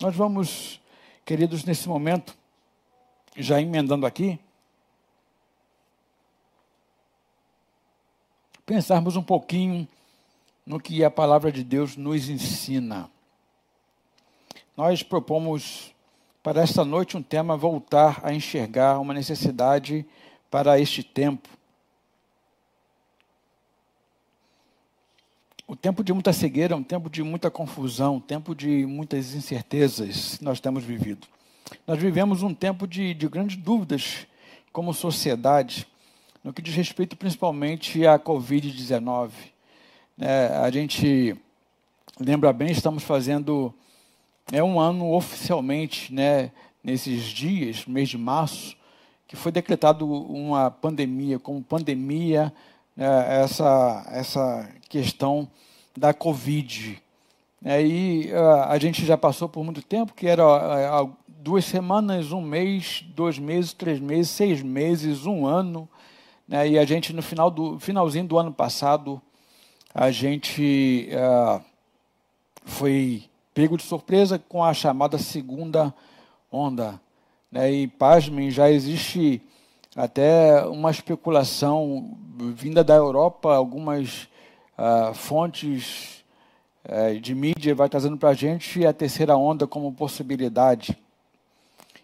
Nós vamos, queridos, nesse momento, já emendando aqui, pensarmos um pouquinho no que a palavra de Deus nos ensina. Nós propomos para esta noite um tema voltar a enxergar uma necessidade para este tempo. O tempo de muita cegueira, um tempo de muita confusão, um tempo de muitas incertezas nós temos vivido. Nós vivemos um tempo de, de grandes dúvidas como sociedade, no que diz respeito principalmente à Covid-19. É, a gente lembra bem, estamos fazendo é um ano oficialmente, né, nesses dias, mês de março, que foi decretado uma pandemia, como pandemia, né, essa, essa questão da Covid. Aí a gente já passou por muito tempo, que era duas semanas, um mês, dois meses, três meses, seis meses, um ano. Né, e a gente, no final do, finalzinho do ano passado, a gente uh, foi pego de surpresa com a chamada segunda onda. Né? E, pasmem, já existe até uma especulação vinda da Europa, algumas uh, fontes uh, de mídia vai trazendo para a gente a terceira onda como possibilidade.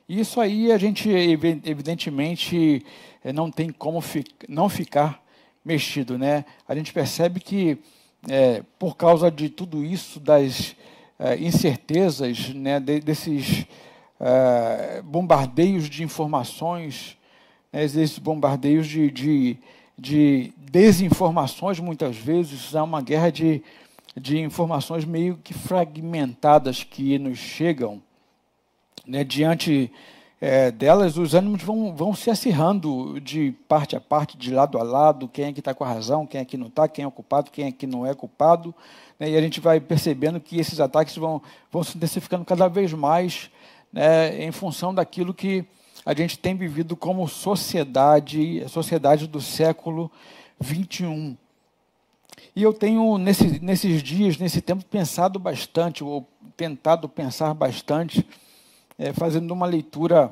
Isso aí a gente, evidentemente, eh, não tem como fi não ficar mexido. Né? A gente percebe que, é, por causa de tudo isso, das incertezas, né, de, desses bombardeios de informações, né, esses bombardeios de, de, de, desinformações, muitas vezes, há uma guerra de, de informações meio que fragmentadas que nos chegam. Né, diante é, delas, os ânimos vão, vão se acirrando de parte a parte, de lado a lado, quem é que está com a razão, quem é que não está, quem é culpado, quem é que não é culpado. Né, e a gente vai percebendo que esses ataques vão, vão se intensificando cada vez mais né, em função daquilo que a gente tem vivido como sociedade, a sociedade do século XXI. E eu tenho, nesse, nesses dias, nesse tempo, pensado bastante, ou tentado pensar bastante, é, fazendo uma leitura,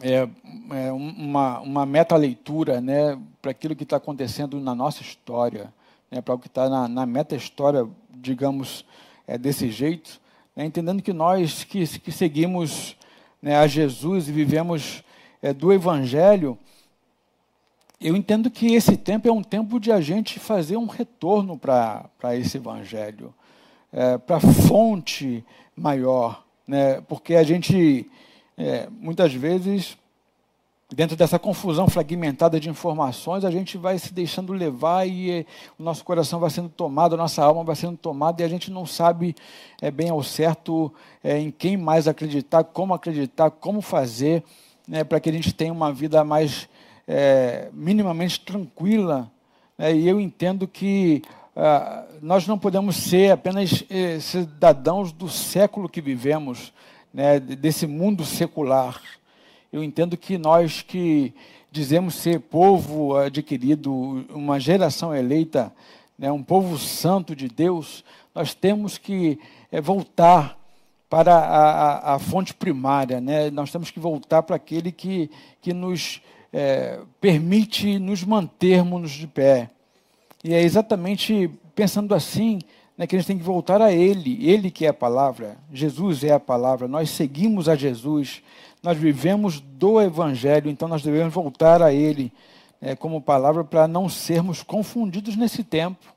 é, é, uma, uma meta-leitura né, para aquilo que está acontecendo na nossa história, né, para o que está na, na meta-história, digamos, é, desse jeito, né, entendendo que nós que, que seguimos né, a Jesus e vivemos é, do Evangelho, eu entendo que esse tempo é um tempo de a gente fazer um retorno para esse Evangelho, é, para a fonte maior né? porque a gente, é, muitas vezes, dentro dessa confusão fragmentada de informações, a gente vai se deixando levar e é, o nosso coração vai sendo tomado, a nossa alma vai sendo tomada e a gente não sabe é, bem ao certo é, em quem mais acreditar, como acreditar, como fazer, né, para que a gente tenha uma vida mais é, minimamente tranquila. Né, e eu entendo que ah, nós não podemos ser apenas eh, cidadãos do século que vivemos, né, desse mundo secular. Eu entendo que nós que dizemos ser povo adquirido, uma geração eleita, né, um povo santo de Deus, nós temos que é, voltar para a, a, a, fonte primária, né? nós temos que voltar para aquele que, que nos é, permite nos mantermos de pé. E é exatamente pensando assim né, que a gente tem que voltar a Ele, Ele que é a palavra, Jesus é a palavra, nós seguimos a Jesus, nós vivemos do Evangelho, então nós devemos voltar a Ele né, como palavra para não sermos confundidos nesse tempo.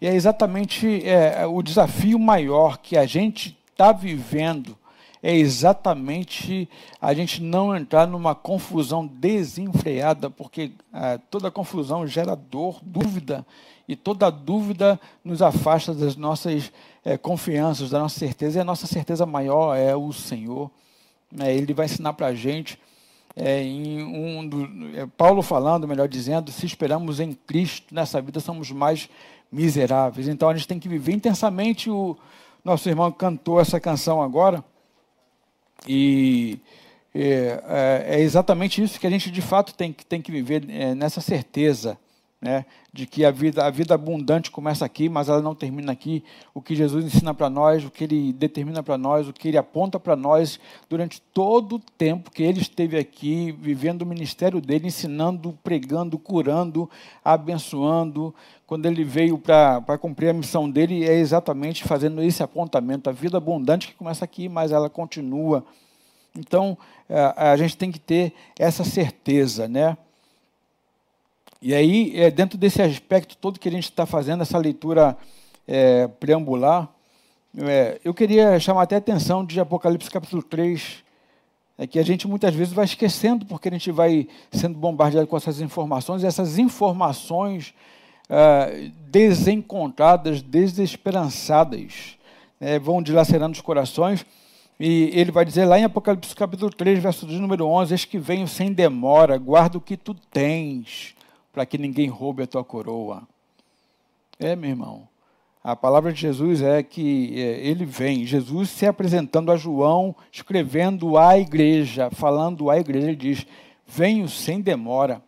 E é exatamente é, o desafio maior que a gente está vivendo é exatamente a gente não entrar numa confusão desenfreada, porque ah, toda confusão gera dor, dúvida, e toda dúvida nos afasta das nossas é, confianças, da nossa certeza, e a nossa certeza maior é o Senhor. É, ele vai ensinar para a gente, é, em um do, é, Paulo falando, melhor dizendo, se esperamos em Cristo nessa vida, somos mais miseráveis. Então a gente tem que viver intensamente. O nosso irmão cantou essa canção agora. E é, é, é, exatamente isso que a gente de fato tem, tem que viver é, nessa certeza né, de que a vida, a vida abundante começa aqui, mas ela não termina aqui. O que Jesus ensina para nós, o que ele determina para nós, o que ele aponta para nós durante todo o tempo que ele esteve aqui, vivendo o ministério dele, ensinando, pregando, curando, abençoando. Quando ele veio para cumprir a missão dele, é exatamente fazendo esse apontamento. A vida abundante que começa aqui, mas ela continua. Então, a, a gente tem que ter essa certeza, né? E aí, é, dentro desse aspecto todo que a gente está fazendo, essa leitura é, preambular, é, eu queria chamar até a atenção de Apocalipse capítulo 3, é que a gente muitas vezes vai esquecendo, porque a gente vai sendo bombardeado com essas informações, e essas informações é, desencontradas, desesperançadas, né, vão dilacerando os corações, e ele vai dizer lá em Apocalipse capítulo 3, verso de número 11, Eis que venho sem demora, guarda o que tu tens, para que ninguém roube a tua coroa. É, meu irmão. A palavra de Jesus é que é, ele vem, Jesus se apresentando a João, escrevendo à igreja, falando à igreja, ele diz: Venho sem demora.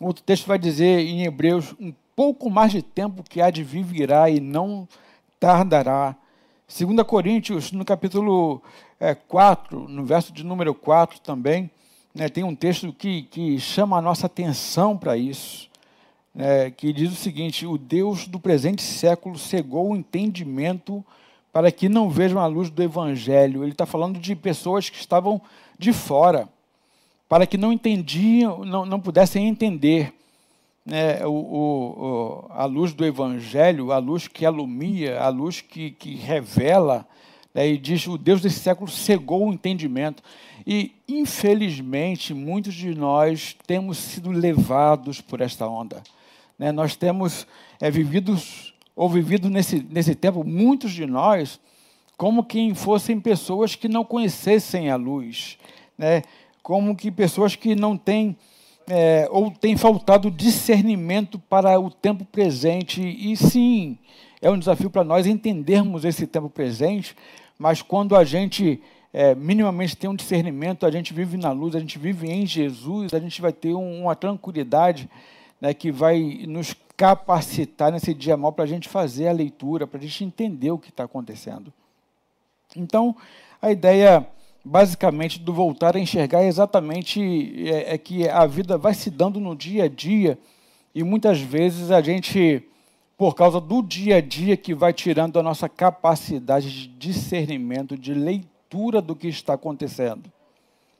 Outro texto vai dizer em Hebreus: Um pouco mais de tempo que há de vir virá e não tardará. 2 Coríntios, no capítulo é, 4, no verso de número 4 também, né, tem um texto que, que chama a nossa atenção para isso, né, que diz o seguinte: O Deus do presente século cegou o entendimento para que não vejam a luz do Evangelho. Ele está falando de pessoas que estavam de fora, para que não entendiam, não, não pudessem entender né, o, o, a luz do Evangelho, a luz que alumia, a luz que, que revela. Né, e diz: o Deus desse século cegou o entendimento. E, infelizmente, muitos de nós temos sido levados por esta onda. Né? Nós temos é, vivido, ou vivido nesse, nesse tempo, muitos de nós, como quem fossem pessoas que não conhecessem a luz, né? como que pessoas que não têm, é, ou têm faltado discernimento para o tempo presente. E sim, é um desafio para nós entendermos esse tempo presente, mas quando a gente é, minimamente tem um discernimento, a gente vive na luz, a gente vive em Jesus, a gente vai ter um, uma tranquilidade né, que vai nos capacitar nesse dia mal para a gente fazer a leitura, para a gente entender o que está acontecendo. Então, a ideia basicamente do voltar a enxergar é exatamente é, é que a vida vai se dando no dia a dia e muitas vezes a gente por causa do dia a dia que vai tirando a nossa capacidade de discernimento, de leitura leitura do que está acontecendo.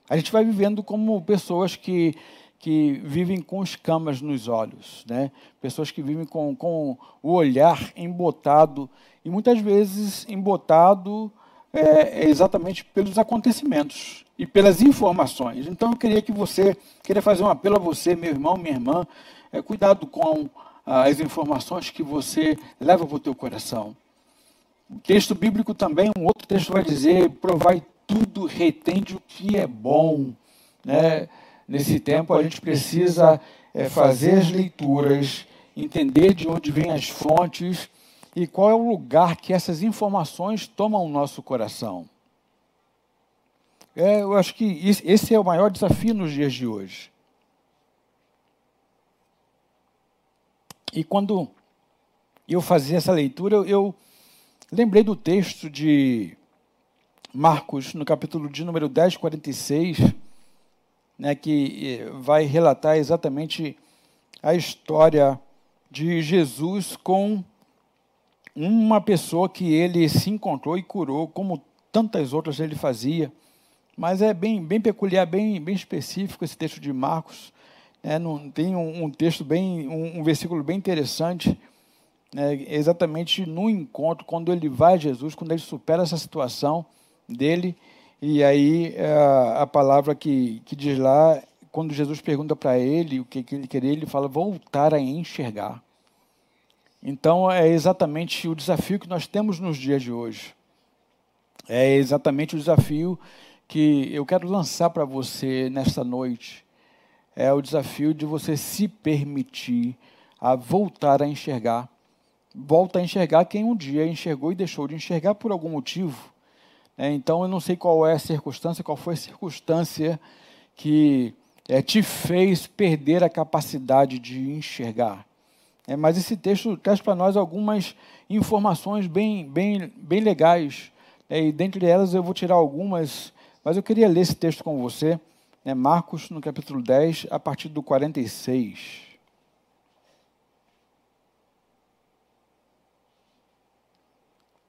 A gente vai vivendo como pessoas que, que vivem com escamas nos olhos, né? pessoas que vivem com, com o olhar embotado, e muitas vezes embotado é, exatamente pelos acontecimentos e pelas informações. Então eu queria que você, queria fazer um apelo a você, meu irmão, minha irmã, é, cuidado com as informações que você leva para o teu coração. O texto bíblico também, um outro texto vai dizer: provai tudo, retende o que é bom. Né? Nesse tempo, a gente precisa é, fazer as leituras, entender de onde vêm as fontes e qual é o lugar que essas informações tomam o nosso coração. É, eu acho que esse é o maior desafio nos dias de hoje. E quando eu fazia essa leitura, eu Lembrei do texto de Marcos, no capítulo de número 10, 46, né, que eh, vai relatar exatamente a história de Jesus com uma pessoa que ele se encontrou e curou, como tantas outras ele fazia. Mas é bem, bem peculiar, bem, bem específico esse texto de Marcos. Né, não, tem um, um texto bem, um, um versículo bem interessante é, exatamente no encontro, quando ele vai a Jesus, quando ele supera essa situação dele, e aí é, a palavra que, que diz lá, quando Jesus pergunta para ele o que, que ele queria, ele fala voltar a enxergar. Então é exatamente o desafio que nós temos nos dias de hoje. É exatamente o desafio que eu quero lançar para você nesta noite. É o desafio de você se permitir a voltar a enxergar volta a enxergar quem um dia enxergou e deixou de enxergar por algum motivo. É, então, eu não sei qual é a circunstância, qual foi a circunstância que é, te fez perder a capacidade de enxergar. É, mas esse texto traz para nós algumas informações bem, bem, bem legais. É, e dentre elas eu vou tirar algumas, mas eu queria ler esse texto com você. Né, Marcos, no capítulo 10, a partir do 46.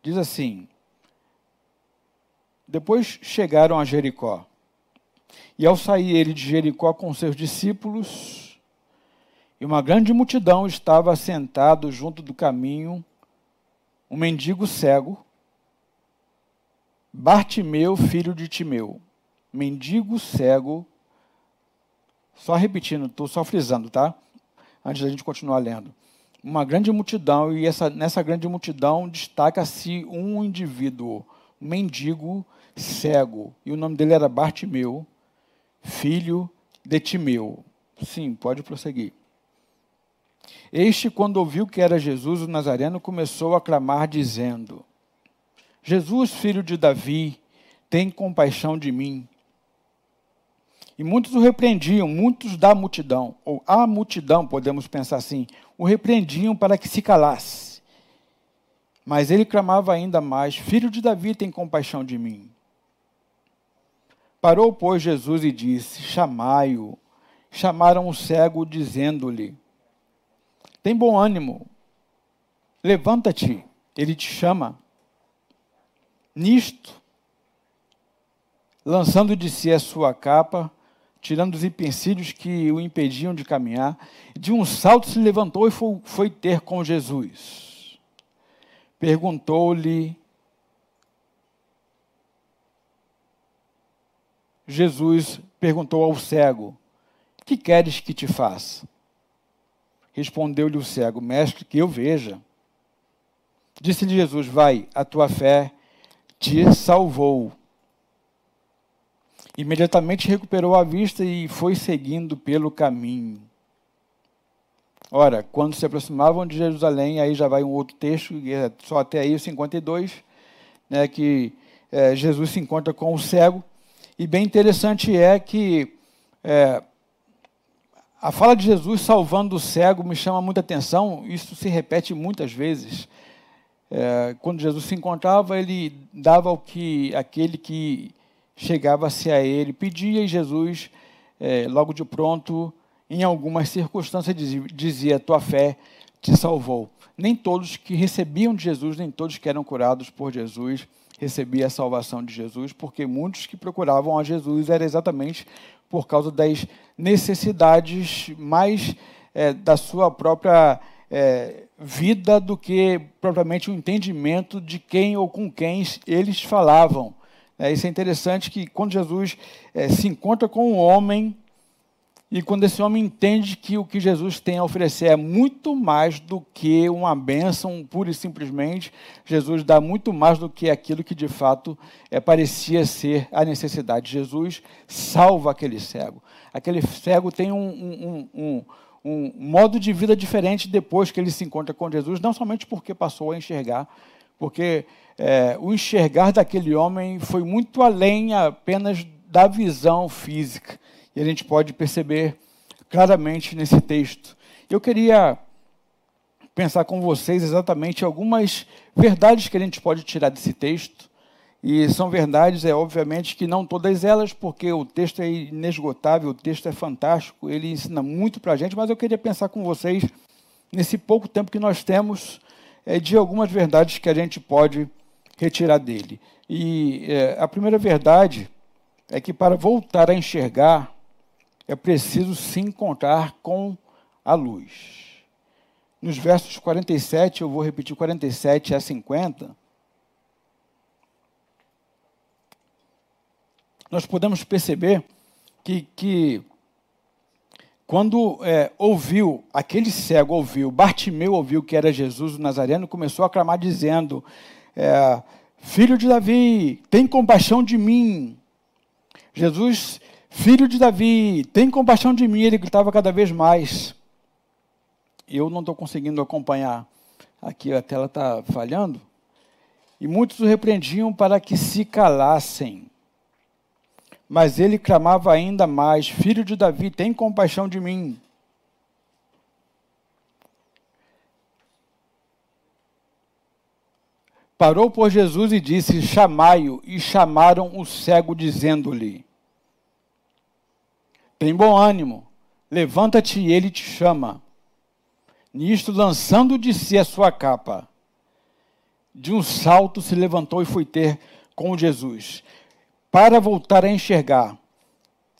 Diz assim: Depois chegaram a Jericó. E ao sair ele de Jericó com seus discípulos, e uma grande multidão estava sentado junto do caminho, um mendigo cego, Bartimeu, filho de Timeu, mendigo cego, só repetindo, estou só frisando, tá? Antes da gente continuar lendo. Uma grande multidão, e essa, nessa grande multidão destaca-se um indivíduo, um mendigo cego, e o nome dele era Bartimeu, filho de Timeu. Sim, pode prosseguir. Este, quando ouviu que era Jesus o Nazareno, começou a clamar, dizendo: Jesus, filho de Davi, tem compaixão de mim. E muitos o repreendiam, muitos da multidão, ou a multidão, podemos pensar assim, o repreendiam para que se calasse. Mas ele clamava ainda mais: Filho de Davi, tem compaixão de mim. Parou, pois, Jesus e disse: Chamai-o. Chamaram o cego, dizendo-lhe: Tem bom ânimo, levanta-te, ele te chama. Nisto, lançando de si a sua capa, tirando os empecilhos que o impediam de caminhar, de um salto se levantou e foi, foi ter com Jesus. Perguntou-lhe Jesus perguntou ao cego: Que queres que te faça? Respondeu-lhe o cego: Mestre, que eu veja. Disse-lhe Jesus: Vai, a tua fé te salvou. Imediatamente recuperou a vista e foi seguindo pelo caminho. Ora, quando se aproximavam de Jerusalém, aí já vai um outro texto, é só até aí o 52, né, que é, Jesus se encontra com o cego e bem interessante é que é, a fala de Jesus salvando o cego me chama muita atenção, isso se repete muitas vezes. É, quando Jesus se encontrava, ele dava o que aquele que chegava-se a ele pedia, e Jesus, é, logo de pronto, em algumas circunstâncias, dizia, Tua fé te salvou. Nem todos que recebiam de Jesus, nem todos que eram curados por Jesus, receber a salvação de Jesus, porque muitos que procuravam a Jesus era exatamente por causa das necessidades mais é, da sua própria é, vida do que propriamente o entendimento de quem ou com quem eles falavam. É, isso é interessante que quando Jesus é, se encontra com um homem e quando esse homem entende que o que Jesus tem a oferecer é muito mais do que uma bênção, pura e simplesmente, Jesus dá muito mais do que aquilo que de fato é, parecia ser a necessidade. Jesus salva aquele cego. Aquele cego tem um, um, um, um modo de vida diferente depois que ele se encontra com Jesus, não somente porque passou a enxergar, porque é, o enxergar daquele homem foi muito além apenas da visão física e a gente pode perceber claramente nesse texto. Eu queria pensar com vocês exatamente algumas verdades que a gente pode tirar desse texto. E são verdades, é obviamente que não todas elas, porque o texto é inesgotável, o texto é fantástico, ele ensina muito para a gente, mas eu queria pensar com vocês, nesse pouco tempo que nós temos, é, de algumas verdades que a gente pode retirar dele. E é, a primeira verdade é que para voltar a enxergar, é preciso se encontrar com a luz. Nos versos 47, eu vou repetir 47 a 50, nós podemos perceber que, que quando é, ouviu, aquele cego ouviu, Bartimeu ouviu que era Jesus o Nazareno, começou a clamar dizendo, é, Filho de Davi, tem compaixão de mim. Jesus Filho de Davi, tem compaixão de mim. Ele gritava cada vez mais. Eu não estou conseguindo acompanhar. Aqui a tela está falhando. E muitos o repreendiam para que se calassem. Mas ele clamava ainda mais: Filho de Davi, tem compaixão de mim. Parou por Jesus e disse: Chamai-o. E chamaram o cego, dizendo-lhe: Tem bom ânimo, levanta-te e ele te chama. Nisto, lançando de si a sua capa, de um salto se levantou e foi ter com Jesus. Para voltar a enxergar,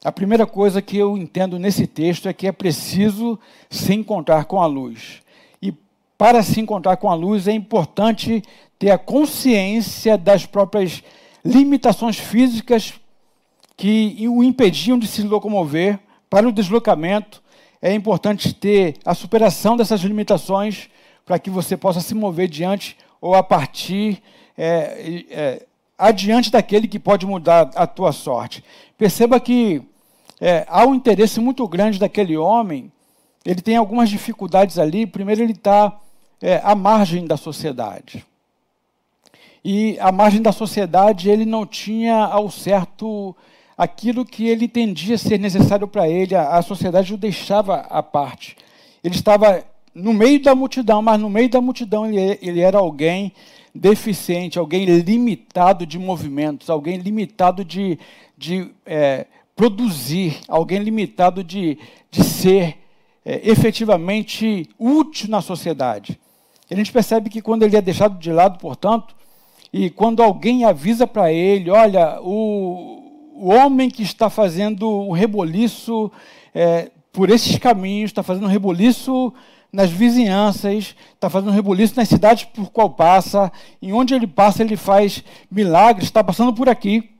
a primeira coisa que eu entendo nesse texto é que é preciso se encontrar com a luz. E para se encontrar com a luz é importante ter a consciência das próprias limitações físicas que o impediam de se locomover para o deslocamento. É importante ter a superação dessas limitações para que você possa se mover diante ou a partir é, é, adiante daquele que pode mudar a tua sorte. Perceba que é, há um interesse muito grande daquele homem, ele tem algumas dificuldades ali. Primeiro, ele está é, à margem da sociedade. E à margem da sociedade, ele não tinha ao certo aquilo que ele entendia ser necessário para ele, a, a sociedade o deixava à parte. Ele estava no meio da multidão, mas no meio da multidão ele, ele era alguém deficiente, alguém limitado de movimentos, alguém limitado de, de é, produzir, alguém limitado de, de ser é, efetivamente útil na sociedade. a gente percebe que quando ele é deixado de lado, portanto, e quando alguém avisa para ele, olha, o, o homem que está fazendo um reboliço é, por esses caminhos, está fazendo um reboliço nas vizinhanças, está fazendo um reboliço nas cidades por qual passa, em onde ele passa ele faz milagres, está passando por aqui.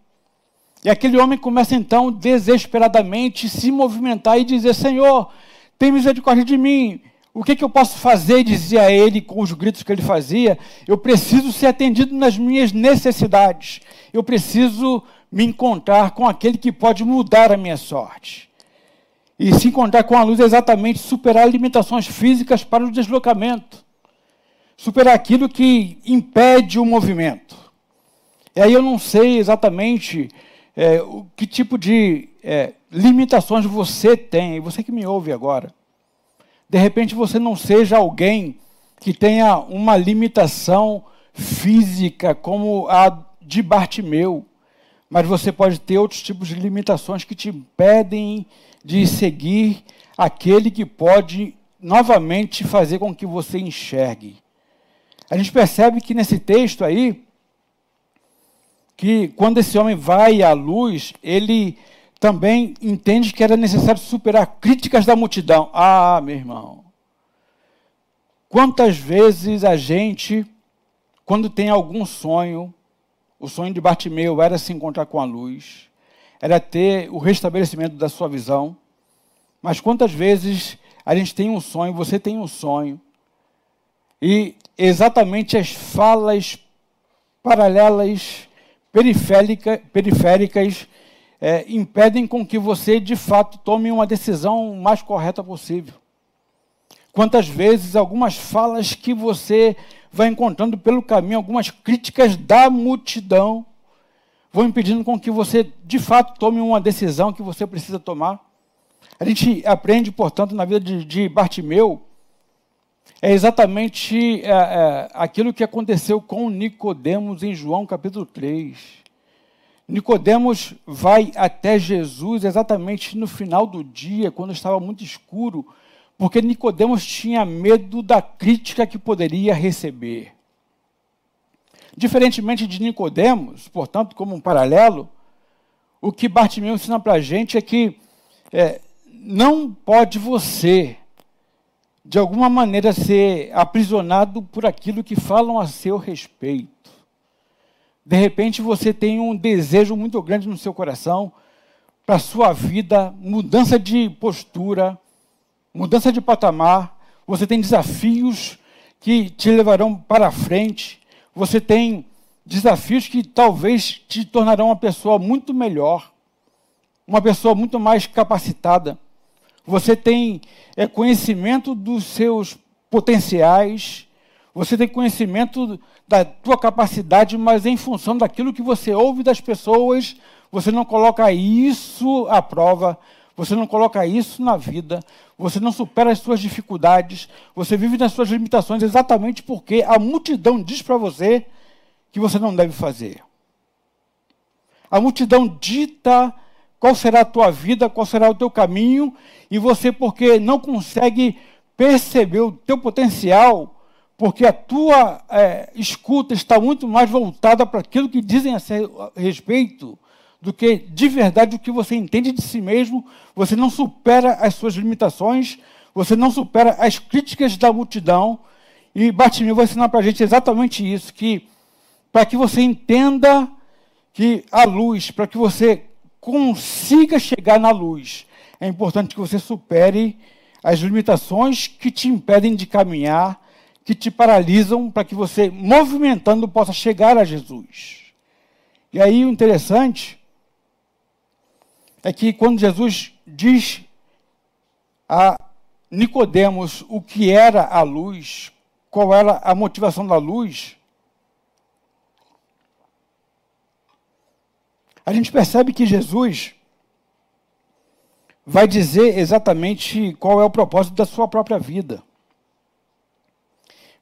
E aquele homem começa então desesperadamente se movimentar e dizer: Senhor, tem misericórdia de mim. O que, que eu posso fazer? Dizia ele com os gritos que ele fazia. Eu preciso ser atendido nas minhas necessidades. Eu preciso me encontrar com aquele que pode mudar a minha sorte. E se encontrar com a luz é exatamente superar limitações físicas para o deslocamento. Superar aquilo que impede o movimento. E aí eu não sei exatamente é, o que tipo de é, limitações você tem, você que me ouve agora. De repente você não seja alguém que tenha uma limitação física como a de Bartimeu, mas você pode ter outros tipos de limitações que te impedem de seguir aquele que pode novamente fazer com que você enxergue. A gente percebe que nesse texto aí, que quando esse homem vai à luz, ele também entende que era necessário superar críticas da multidão. Ah, meu irmão, quantas vezes a gente, quando tem algum sonho, o sonho de Bartimeu era se encontrar com a luz, era ter o restabelecimento da sua visão. Mas quantas vezes a gente tem um sonho, você tem um sonho, e exatamente as falas paralelas, periférica, periféricas, é, impedem com que você, de fato, tome uma decisão mais correta possível. Quantas vezes algumas falas que você vai encontrando pelo caminho, algumas críticas da multidão, vão impedindo com que você, de fato, tome uma decisão que você precisa tomar. A gente aprende, portanto, na vida de, de Bartimeu, é exatamente é, é, aquilo que aconteceu com Nicodemos em João capítulo 3. Nicodemos vai até Jesus exatamente no final do dia, quando estava muito escuro, porque Nicodemos tinha medo da crítica que poderia receber. Diferentemente de Nicodemos, portanto, como um paralelo, o que Bartimeu ensina para a gente é que é, não pode você, de alguma maneira, ser aprisionado por aquilo que falam a seu respeito. De repente você tem um desejo muito grande no seu coração para a sua vida, mudança de postura, mudança de patamar, você tem desafios que te levarão para frente, você tem desafios que talvez te tornarão uma pessoa muito melhor, uma pessoa muito mais capacitada. Você tem é, conhecimento dos seus potenciais, você tem conhecimento da tua capacidade, mas em função daquilo que você ouve das pessoas, você não coloca isso à prova, você não coloca isso na vida, você não supera as suas dificuldades, você vive nas suas limitações exatamente porque a multidão diz para você que você não deve fazer. A multidão dita qual será a tua vida, qual será o teu caminho, e você, porque não consegue perceber o teu potencial, porque a tua é, escuta está muito mais voltada para aquilo que dizem a respeito, do que de verdade o que você entende de si mesmo, você não supera as suas limitações, você não supera as críticas da multidão, e Bartimeu vai ensinar para a gente exatamente isso, que para que você entenda que a luz, para que você consiga chegar na luz, é importante que você supere as limitações que te impedem de caminhar, que te paralisam, para que você, movimentando, possa chegar a Jesus. E aí o interessante é que quando Jesus diz a Nicodemos o que era a luz, qual era a motivação da luz, a gente percebe que Jesus vai dizer exatamente qual é o propósito da sua própria vida.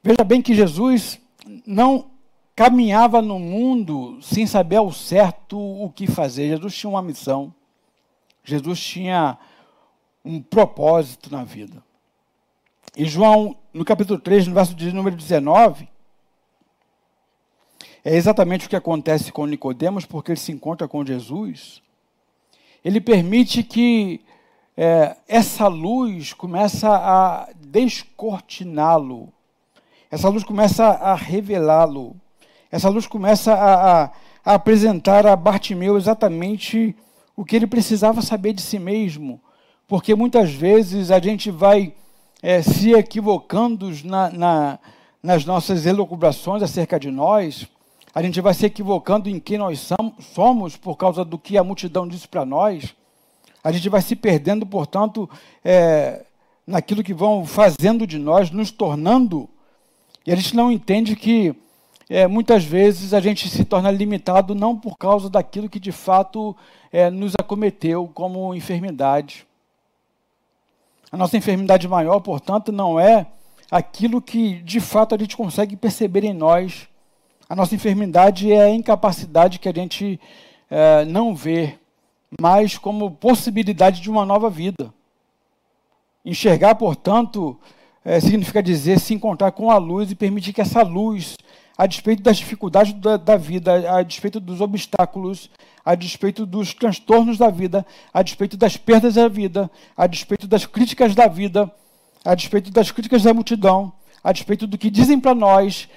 Veja bem que Jesus não caminhava no mundo sem saber ao certo o que fazer. Jesus tinha uma missão. Jesus tinha um propósito na vida. E João, no capítulo 3, no verso de número 19, é exatamente o que acontece com Nicodemos, porque ele se encontra com Jesus. Ele permite que é, essa luz comece a descortiná-lo. Essa luz começa a revelá-lo. Essa luz começa a, a, a apresentar a Bartimeu exatamente o que ele precisava saber de si mesmo. Porque muitas vezes a gente vai é, se equivocando na, na, nas nossas elucubrações acerca de nós, a gente vai se equivocando em quem nós somos por causa do que a multidão disse para nós. A gente vai se perdendo, portanto, é, naquilo que vão fazendo de nós, nos tornando. E a gente não entende que é, muitas vezes a gente se torna limitado não por causa daquilo que de fato é, nos acometeu como enfermidade. A nossa enfermidade maior, portanto, não é aquilo que de fato a gente consegue perceber em nós a nossa enfermidade é a incapacidade que a gente é, não vê mais como possibilidade de uma nova vida. Enxergar, portanto, é, significa dizer se encontrar com a luz e permitir que essa luz, a despeito das dificuldades da, da vida, a despeito dos obstáculos, a despeito dos transtornos da vida, a despeito das perdas da vida, a despeito das críticas da vida, a despeito das críticas da multidão, a despeito do que dizem para nós,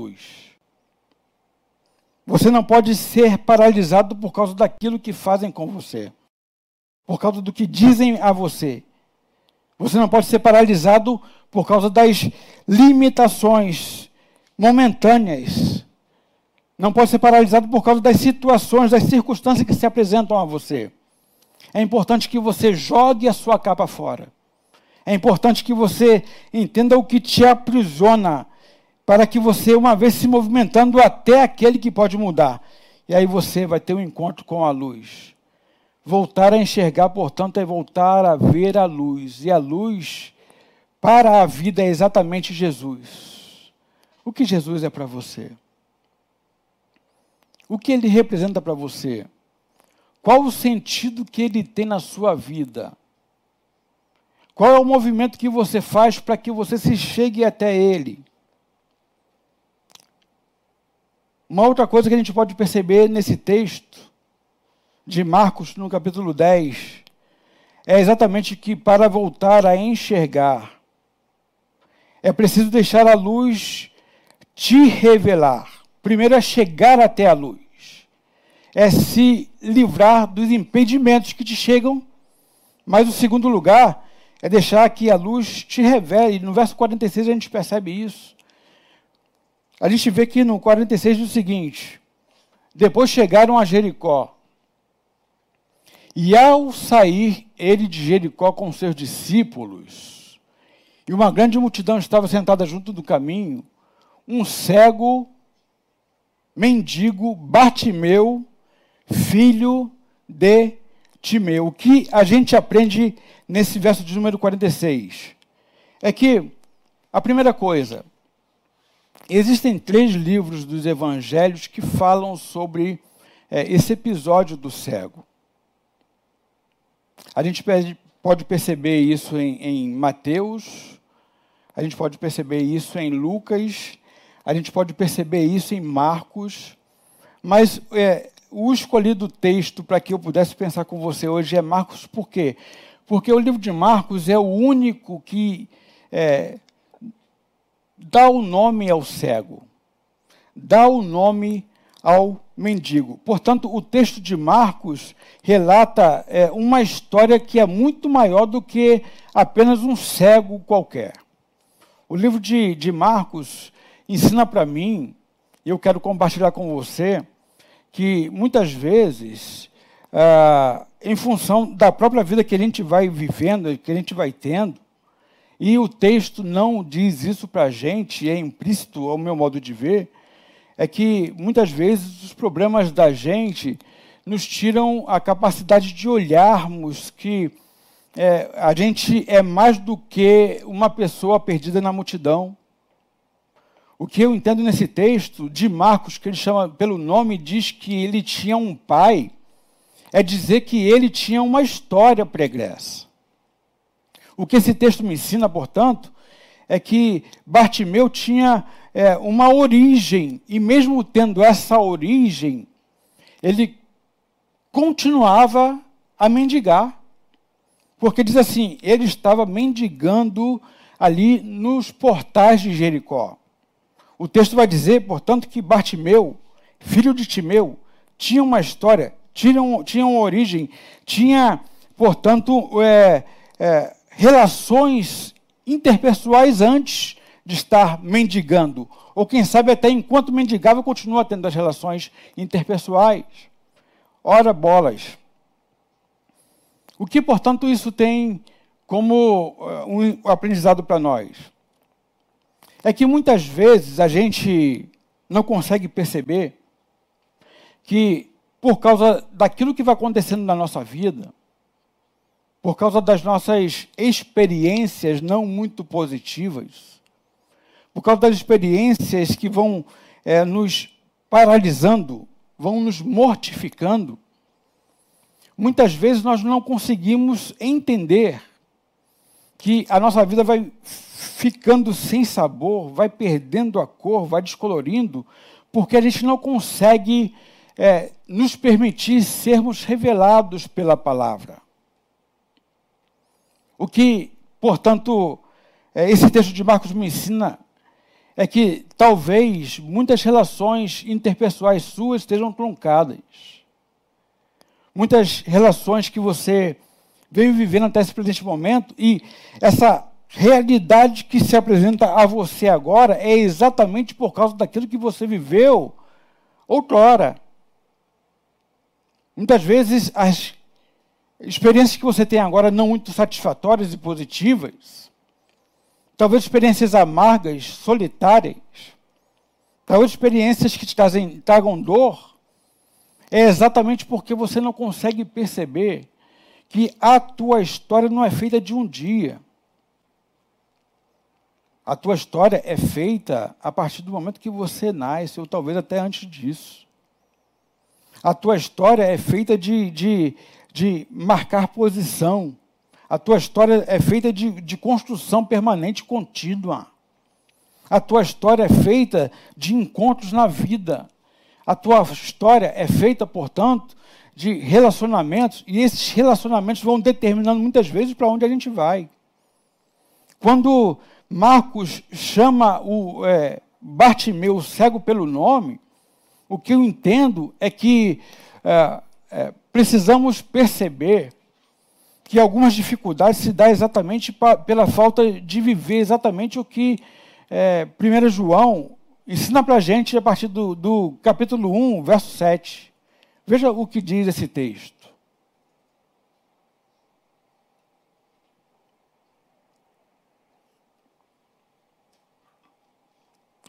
luz. Você não pode ser paralisado por causa daquilo que fazem com você, por causa do que dizem a você. Você não pode ser paralisado por causa das limitações momentâneas. Não pode ser paralisado por causa das situações, das circunstâncias que se apresentam a você. É importante que você jogue a sua capa fora. É importante que você entenda o que te aprisiona para que você, uma vez se movimentando até aquele que pode mudar, e aí você vai ter um encontro com a luz. Voltar a enxergar, portanto, é voltar a ver a luz. E a luz para a vida é exatamente Jesus. O que Jesus é para você? O que ele representa para você? Qual o sentido que ele tem na sua vida? Qual é o movimento que você faz para que você se chegue até ele? Uma outra coisa que a gente pode perceber nesse texto de Marcos, no capítulo 10, é exatamente que para voltar a enxergar, é preciso deixar a luz te revelar. Primeiro é chegar até a luz, é se livrar dos impedimentos que te chegam, mas o segundo lugar é deixar que a luz te revele. No verso 46 a gente percebe isso. A gente vê aqui no 46 o seguinte: depois chegaram a Jericó. E ao sair ele de Jericó com seus discípulos, e uma grande multidão estava sentada junto do caminho, um cego, mendigo, Bartimeu, filho de Timeu. O que a gente aprende nesse verso de número 46? É que, a primeira coisa, Existem três livros dos evangelhos que falam sobre é, esse episódio do cego. A gente pode perceber isso em, em Mateus, a gente pode perceber isso em Lucas, a gente pode perceber isso em Marcos, mas é, o escolhido texto para que eu pudesse pensar com você hoje é Marcos, por quê? Porque o livro de Marcos é o único que é, dá o nome ao cego, dá o nome ao mendigo. Portanto, o texto de Marcos relata é, uma história que é muito maior do que apenas um cego qualquer. O livro de, de Marcos ensina para mim, e eu quero compartilhar com você, que muitas vezes, ah, em função da própria vida que a gente vai vivendo, que a gente vai tendo, e o texto não diz isso para a gente, é implícito ao meu modo de ver, é que muitas vezes os problemas da gente nos tiram a capacidade de olharmos que é, a gente é mais do que uma pessoa perdida na multidão. O que eu entendo nesse texto de Marcos, que ele chama pelo nome, diz que ele tinha um pai, é dizer que ele tinha uma história pregressa. O que esse texto me ensina, portanto, é que Bartimeu tinha é, uma origem, e mesmo tendo essa origem, ele continuava a mendigar. Porque diz assim: ele estava mendigando ali nos portais de Jericó. O texto vai dizer, portanto, que Bartimeu, filho de Timeu, tinha uma história, tinha, um, tinha uma origem, tinha, portanto, é, é, relações interpessoais antes de estar mendigando. Ou quem sabe até enquanto mendigava continua tendo as relações interpessoais. Ora bolas. O que, portanto, isso tem como uh, um aprendizado para nós? É que muitas vezes a gente não consegue perceber que, por causa daquilo que vai acontecendo na nossa vida, por causa das nossas experiências não muito positivas, por causa das experiências que vão é, nos paralisando, vão nos mortificando, muitas vezes nós não conseguimos entender que a nossa vida vai ficando sem sabor, vai perdendo a cor, vai descolorindo, porque a gente não consegue é, nos permitir sermos revelados pela palavra. O que, portanto, é, esse texto de Marcos me ensina é que talvez muitas relações interpessoais suas estejam truncadas. Muitas relações que você veio vivendo até esse presente momento e essa realidade que se apresenta a você agora é exatamente por causa daquilo que você viveu outrora. Muitas vezes as experiências que você tem agora não muito satisfatórias e positivas, talvez experiências amargas, solitárias, talvez experiências que te trazem, tragam dor, é exatamente porque você não consegue perceber que a tua história não é feita de um dia. A tua história é feita a partir do momento que você nasce, ou talvez até antes disso. A tua história é feita de, de de marcar posição. A tua história é feita de, de construção permanente contínua. A tua história é feita de encontros na vida. A tua história é feita, portanto, de relacionamentos, e esses relacionamentos vão determinando muitas vezes para onde a gente vai. Quando Marcos chama o é, Bartimeu cego pelo nome, o que eu entendo é que é, é, precisamos perceber que algumas dificuldades se dão exatamente pela falta de viver exatamente o que é, 1 João ensina para a gente a partir do, do capítulo 1, verso 7. Veja o que diz esse texto.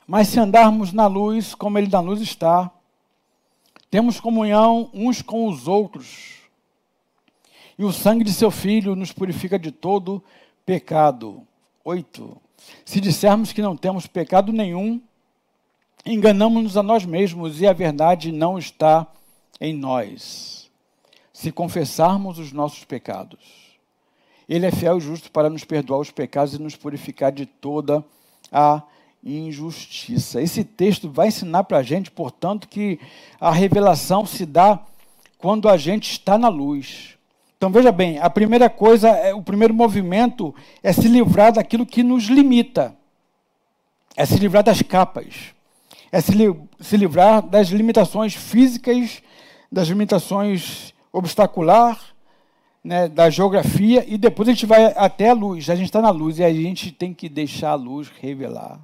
Mas se andarmos na luz, como Ele da luz está, temos comunhão uns com os outros. E o sangue de seu filho nos purifica de todo pecado. Oito. Se dissermos que não temos pecado nenhum, enganamos-nos a nós mesmos e a verdade não está em nós. Se confessarmos os nossos pecados, Ele é fiel e justo para nos perdoar os pecados e nos purificar de toda a injustiça. Esse texto vai ensinar para a gente, portanto, que a revelação se dá quando a gente está na luz. Então veja bem, a primeira coisa, é, o primeiro movimento é se livrar daquilo que nos limita, é se livrar das capas, é se, li se livrar das limitações físicas, das limitações obstacular, né, da geografia, e depois a gente vai até a luz, a gente está na luz, e a gente tem que deixar a luz revelar.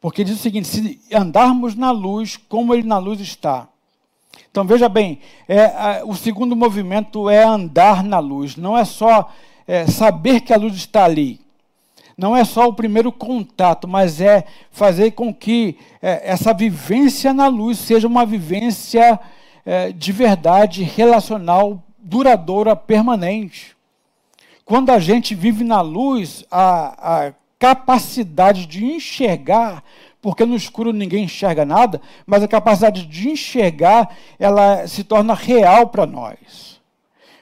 Porque diz o seguinte: se andarmos na luz, como ele na luz está, então veja bem, é, a, o segundo movimento é andar na luz, não é só é, saber que a luz está ali, não é só o primeiro contato, mas é fazer com que é, essa vivência na luz seja uma vivência é, de verdade, relacional, duradoura, permanente. Quando a gente vive na luz, a, a capacidade de enxergar porque no escuro ninguém enxerga nada, mas a capacidade de enxergar, ela se torna real para nós.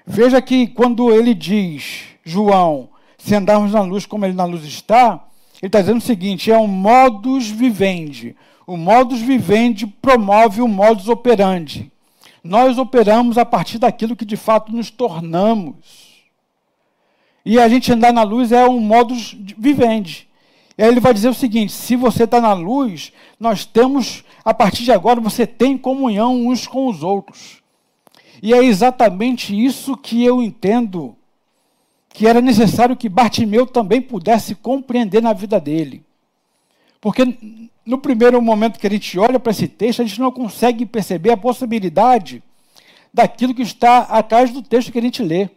Veja que quando ele diz, João, se andarmos na luz como ele na luz está, ele está dizendo o seguinte: é um modus vivendi. O modus vivendi promove o modus operandi. Nós operamos a partir daquilo que de fato nos tornamos. E a gente andar na luz é um modus vivendi. E aí ele vai dizer o seguinte: se você está na luz, nós temos, a partir de agora, você tem comunhão uns com os outros. E é exatamente isso que eu entendo que era necessário que Bartimeu também pudesse compreender na vida dele. Porque no primeiro momento que a gente olha para esse texto, a gente não consegue perceber a possibilidade daquilo que está atrás do texto que a gente lê.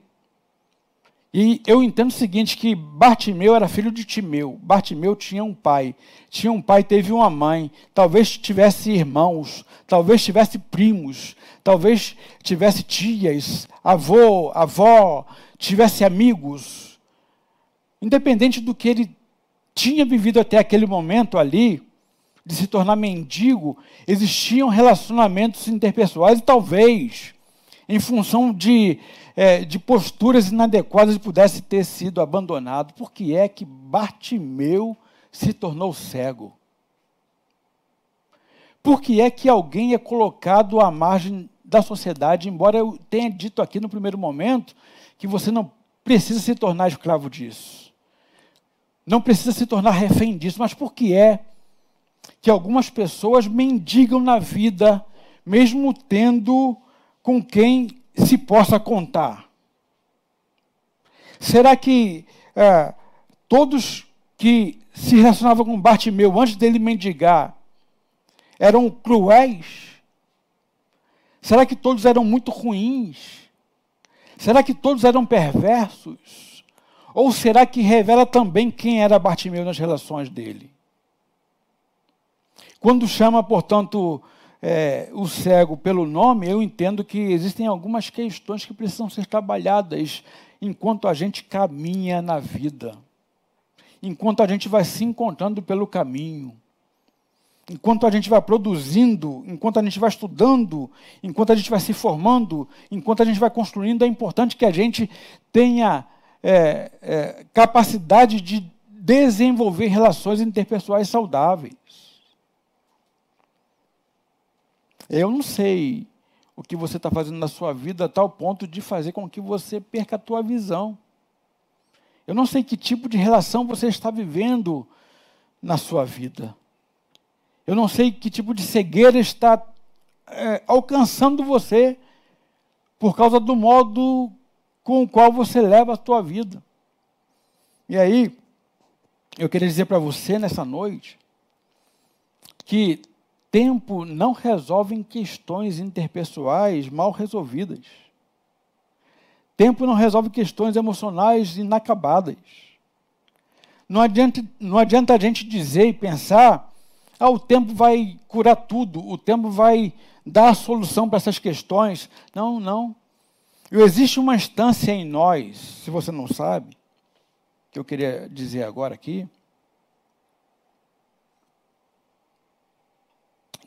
E eu entendo o seguinte, que Bartimeu era filho de Timeu. Bartimeu tinha um pai. Tinha um pai, teve uma mãe. Talvez tivesse irmãos. Talvez tivesse primos. Talvez tivesse tias, avô, avó. Tivesse amigos. Independente do que ele tinha vivido até aquele momento ali, de se tornar mendigo, existiam relacionamentos interpessoais e talvez, em função de é, de posturas inadequadas e pudesse ter sido abandonado. Por que é que Bartimeu se tornou cego? Por que é que alguém é colocado à margem da sociedade, embora eu tenha dito aqui no primeiro momento que você não precisa se tornar escravo disso. Não precisa se tornar refém disso, mas por que é que algumas pessoas mendigam na vida, mesmo tendo com quem se possa contar? Será que é, todos que se relacionavam com Bartimeu antes dele mendigar eram cruéis? Será que todos eram muito ruins? Será que todos eram perversos? Ou será que revela também quem era Bartimeu nas relações dele? Quando chama, portanto, é, o cego pelo nome, eu entendo que existem algumas questões que precisam ser trabalhadas enquanto a gente caminha na vida, enquanto a gente vai se encontrando pelo caminho, enquanto a gente vai produzindo, enquanto a gente vai estudando, enquanto a gente vai se formando, enquanto a gente vai construindo, é importante que a gente tenha é, é, capacidade de desenvolver relações interpessoais saudáveis. Eu não sei o que você está fazendo na sua vida a tal ponto de fazer com que você perca a tua visão. Eu não sei que tipo de relação você está vivendo na sua vida. Eu não sei que tipo de cegueira está é, alcançando você por causa do modo com o qual você leva a sua vida. E aí, eu queria dizer para você nessa noite que tempo não resolve questões interpessoais mal resolvidas. Tempo não resolve questões emocionais inacabadas. Não adianta, não adianta a gente dizer e pensar, ah, o tempo vai curar tudo, o tempo vai dar a solução para essas questões. Não, não. Existe uma instância em nós, se você não sabe, que eu queria dizer agora aqui,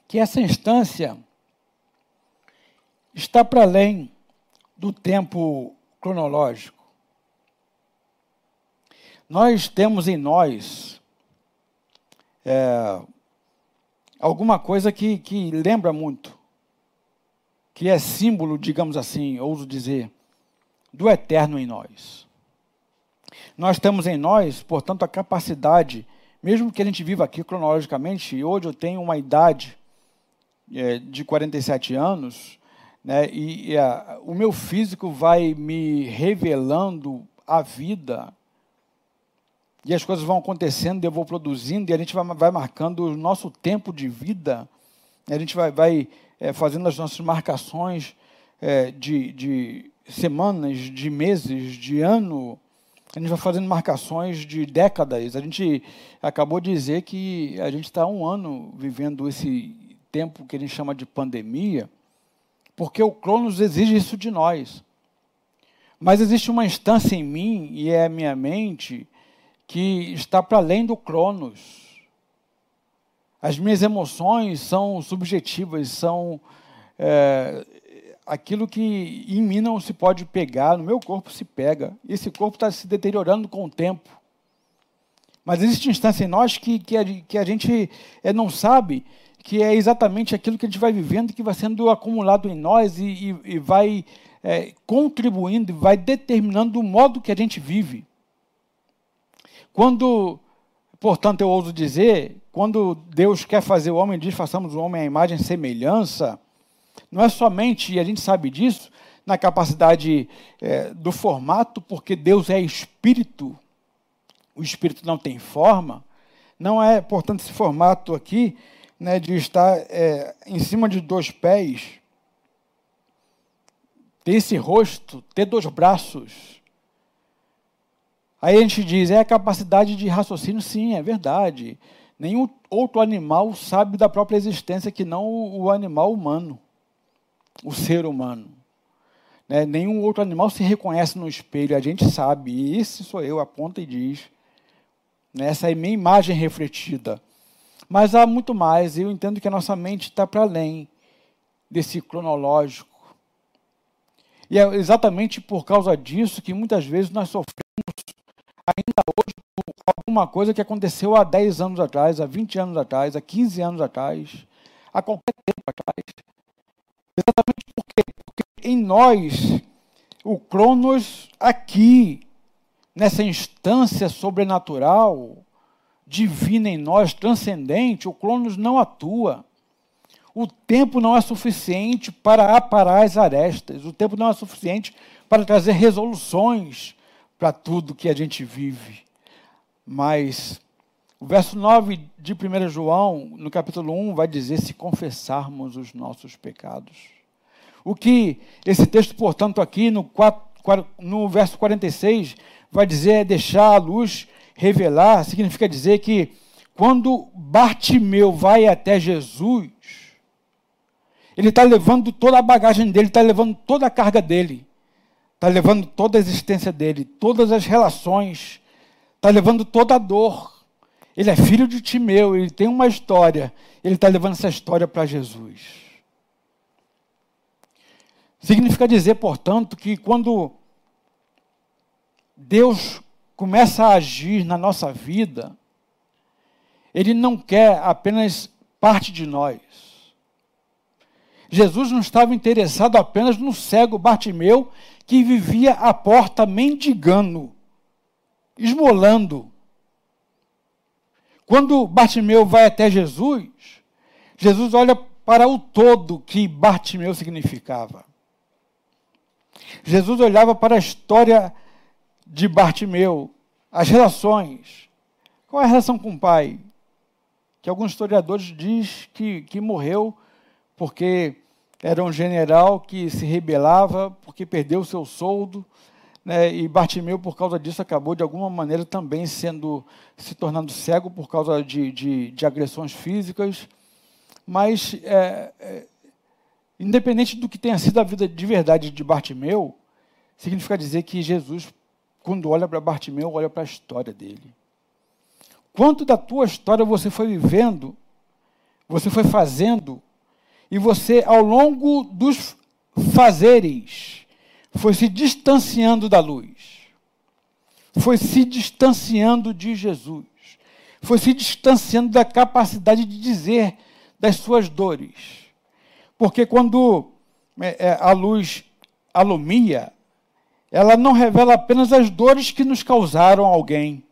que essa instância está para além do tempo cronológico. Nós temos em nós é, alguma coisa que, que lembra muito, que é símbolo, digamos assim, ouso dizer, do eterno em nós. Nós temos em nós, portanto, a capacidade, mesmo que a gente viva aqui cronologicamente, hoje eu tenho uma idade é, de 47 anos, né, e, e a, o meu físico vai me revelando a vida, e as coisas vão acontecendo, eu vou produzindo, e a gente vai, vai marcando o nosso tempo de vida, a gente vai, vai é, fazendo as nossas marcações é, de, de semanas, de meses, de ano, a gente vai fazendo marcações de décadas. A gente acabou de dizer que a gente está um ano vivendo esse tempo que a gente chama de pandemia, porque o Cronos exige isso de nós. Mas existe uma instância em mim, e é a minha mente, que está para além do Cronos. As minhas emoções são subjetivas, são é, aquilo que em mim não se pode pegar, no meu corpo se pega. Esse corpo está se deteriorando com o tempo. Mas existe instância em nós que, que, a, que a gente é, não sabe que é exatamente aquilo que a gente vai vivendo, que vai sendo acumulado em nós e, e, e vai é, contribuindo, vai determinando o modo que a gente vive. Quando, portanto, eu ouso dizer, quando Deus quer fazer o homem, diz: façamos o homem à imagem e semelhança não é somente, e a gente sabe disso, na capacidade é, do formato, porque Deus é espírito, o espírito não tem forma, não é, portanto, esse formato aqui né, de estar é, em cima de dois pés, ter esse rosto, ter dois braços. Aí a gente diz, é a capacidade de raciocínio, sim, é verdade. Nenhum outro animal sabe da própria existência que não o animal humano o ser humano. Né? Nenhum outro animal se reconhece no espelho, a gente sabe, e esse sou eu, aponta e diz. Né? Essa é minha imagem refletida. Mas há muito mais, eu entendo que a nossa mente está para além desse cronológico. E é exatamente por causa disso que muitas vezes nós sofremos ainda hoje por alguma coisa que aconteceu há 10 anos atrás, há 20 anos atrás, há 15 anos atrás, há qualquer tempo atrás. Exatamente por quê? Porque em nós, o Cronos aqui, nessa instância sobrenatural, divina em nós, transcendente, o Cronos não atua. O tempo não é suficiente para aparar as arestas, o tempo não é suficiente para trazer resoluções para tudo que a gente vive. Mas o verso 9 de 1 João, no capítulo 1, vai dizer: se confessarmos os nossos pecados. O que esse texto, portanto, aqui no, 4, no verso 46, vai dizer é deixar a luz revelar, significa dizer que quando Bartimeu vai até Jesus, ele está levando toda a bagagem dele, está levando toda a carga dele, está levando toda a existência dele, todas as relações, está levando toda a dor ele é filho de Timeu, ele tem uma história, ele está levando essa história para Jesus. Significa dizer, portanto, que quando Deus começa a agir na nossa vida, Ele não quer apenas parte de nós. Jesus não estava interessado apenas no cego Bartimeu que vivia à porta mendigando, esmolando. Quando Bartimeu vai até Jesus, Jesus olha para o todo que Bartimeu significava. Jesus olhava para a história de Bartimeu, as relações. Qual é a relação com o pai? Que alguns historiadores dizem que, que morreu porque era um general que se rebelava, porque perdeu o seu soldo, né, e Bartimeu, por causa disso, acabou de alguma maneira também sendo se tornando cego por causa de, de, de agressões físicas. Mas, é, é, independente do que tenha sido a vida de verdade de Bartimeu, significa dizer que Jesus, quando olha para Bartimeu, olha para a história dele. Quanto da tua história você foi vivendo Você foi fazendo e você, ao longo dos fazeres, foi se distanciando da luz, foi se distanciando de Jesus, foi se distanciando da capacidade de dizer das suas dores. Porque quando é, é, a luz alumia, ela não revela apenas as dores que nos causaram alguém.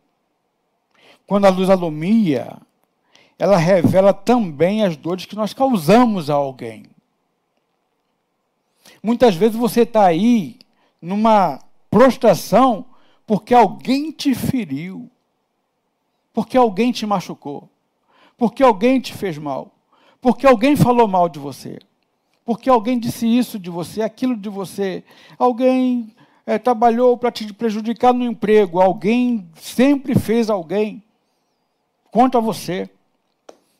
Quando a luz alumia, ela revela também as dores que nós causamos a alguém. Muitas vezes você está aí numa prostração porque alguém te feriu, porque alguém te machucou, porque alguém te fez mal, porque alguém falou mal de você, porque alguém disse isso de você, aquilo de você, alguém é, trabalhou para te prejudicar no emprego, alguém sempre fez alguém contra você.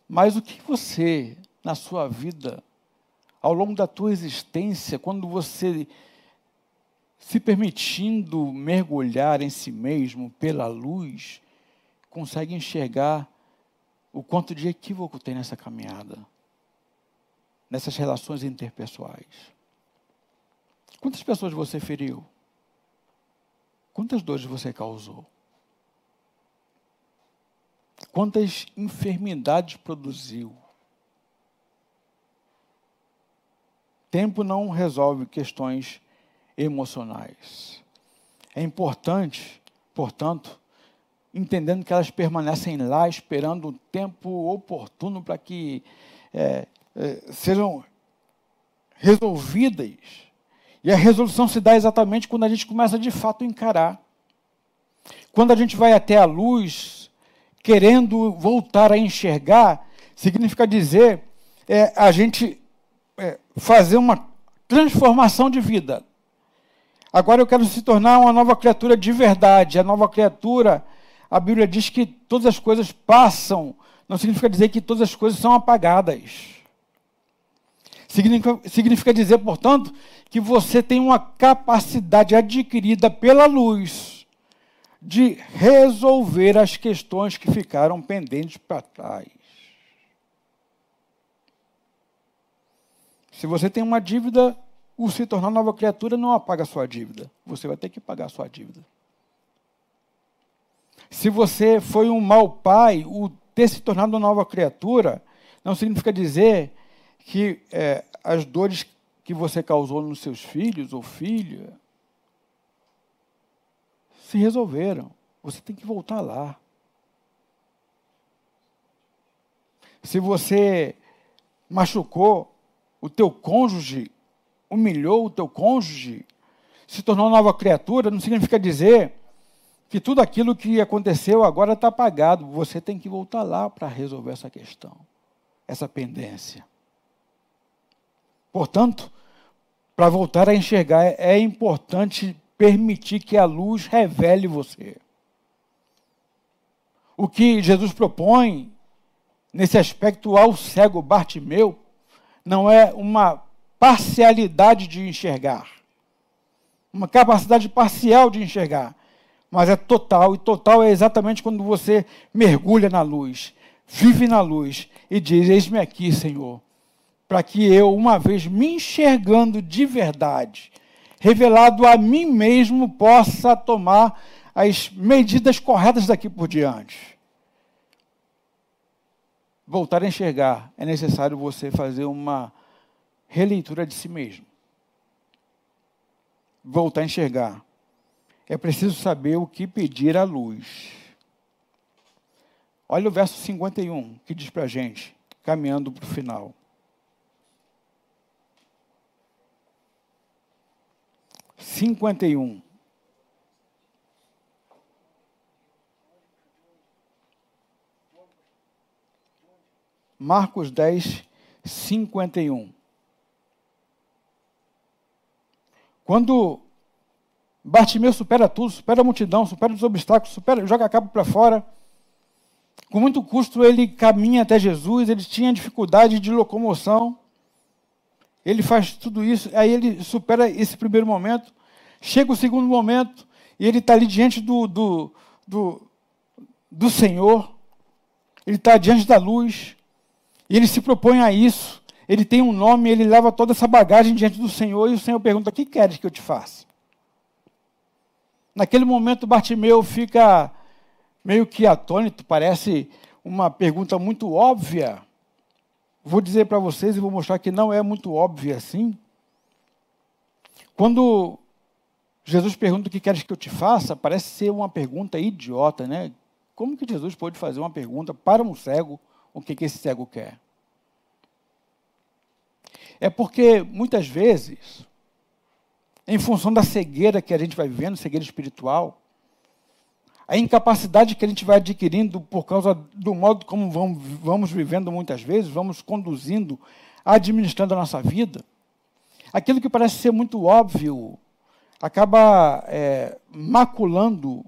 Mas o que você, na sua vida, ao longo da tua existência, quando você se permitindo mergulhar em si mesmo pela luz, consegue enxergar o quanto de equívoco tem nessa caminhada, nessas relações interpessoais. Quantas pessoas você feriu? Quantas dores você causou? Quantas enfermidades produziu? Tempo não resolve questões emocionais. É importante, portanto, entendendo que elas permanecem lá esperando o tempo oportuno para que é, é, sejam resolvidas. E a resolução se dá exatamente quando a gente começa de fato a encarar. Quando a gente vai até a luz, querendo voltar a enxergar, significa dizer é, a gente é, fazer uma transformação de vida. Agora eu quero se tornar uma nova criatura de verdade. A nova criatura, a Bíblia diz que todas as coisas passam, não significa dizer que todas as coisas são apagadas. Significa, significa dizer, portanto, que você tem uma capacidade adquirida pela luz de resolver as questões que ficaram pendentes para trás. Se você tem uma dívida, o se tornar nova criatura não apaga a sua dívida. Você vai ter que pagar a sua dívida. Se você foi um mau pai, o ter se tornado uma nova criatura não significa dizer que é, as dores que você causou nos seus filhos ou filha se resolveram. Você tem que voltar lá. Se você machucou o teu cônjuge, humilhou o teu cônjuge, se tornou nova criatura, não significa dizer que tudo aquilo que aconteceu agora está apagado. Você tem que voltar lá para resolver essa questão, essa pendência. Portanto, para voltar a enxergar, é importante permitir que a luz revele você. O que Jesus propõe nesse aspecto ao cego Bartimeu não é uma parcialidade de enxergar, uma capacidade parcial de enxergar, mas é total, e total é exatamente quando você mergulha na luz, vive na luz e diz: Eis-me aqui, Senhor, para que eu, uma vez me enxergando de verdade, revelado a mim mesmo, possa tomar as medidas corretas daqui por diante. Voltar a enxergar, é necessário você fazer uma releitura de si mesmo. Voltar a enxergar. É preciso saber o que pedir à luz. Olha o verso 51 que diz para a gente, caminhando para o final. Cinquenta e um. Marcos dez, cinquenta e um. Quando Bartimeu supera tudo, supera a multidão, supera os obstáculos, supera, joga a capa para fora. Com muito custo ele caminha até Jesus, ele tinha dificuldade de locomoção. Ele faz tudo isso, aí ele supera esse primeiro momento. Chega o segundo momento e ele está ali diante do, do, do, do Senhor, ele está diante da luz, E ele se propõe a isso. Ele tem um nome, ele leva toda essa bagagem diante do Senhor e o Senhor pergunta: "O que queres que eu te faça?" Naquele momento, Bartimeu fica meio que atônito, parece uma pergunta muito óbvia. Vou dizer para vocês e vou mostrar que não é muito óbvia assim. Quando Jesus pergunta o que queres que eu te faça, parece ser uma pergunta idiota, né? Como que Jesus pode fazer uma pergunta para um cego o que, que esse cego quer? É porque muitas vezes, em função da cegueira que a gente vai vivendo, cegueira espiritual, a incapacidade que a gente vai adquirindo por causa do modo como vamos, vamos vivendo muitas vezes, vamos conduzindo, administrando a nossa vida, aquilo que parece ser muito óbvio acaba é, maculando,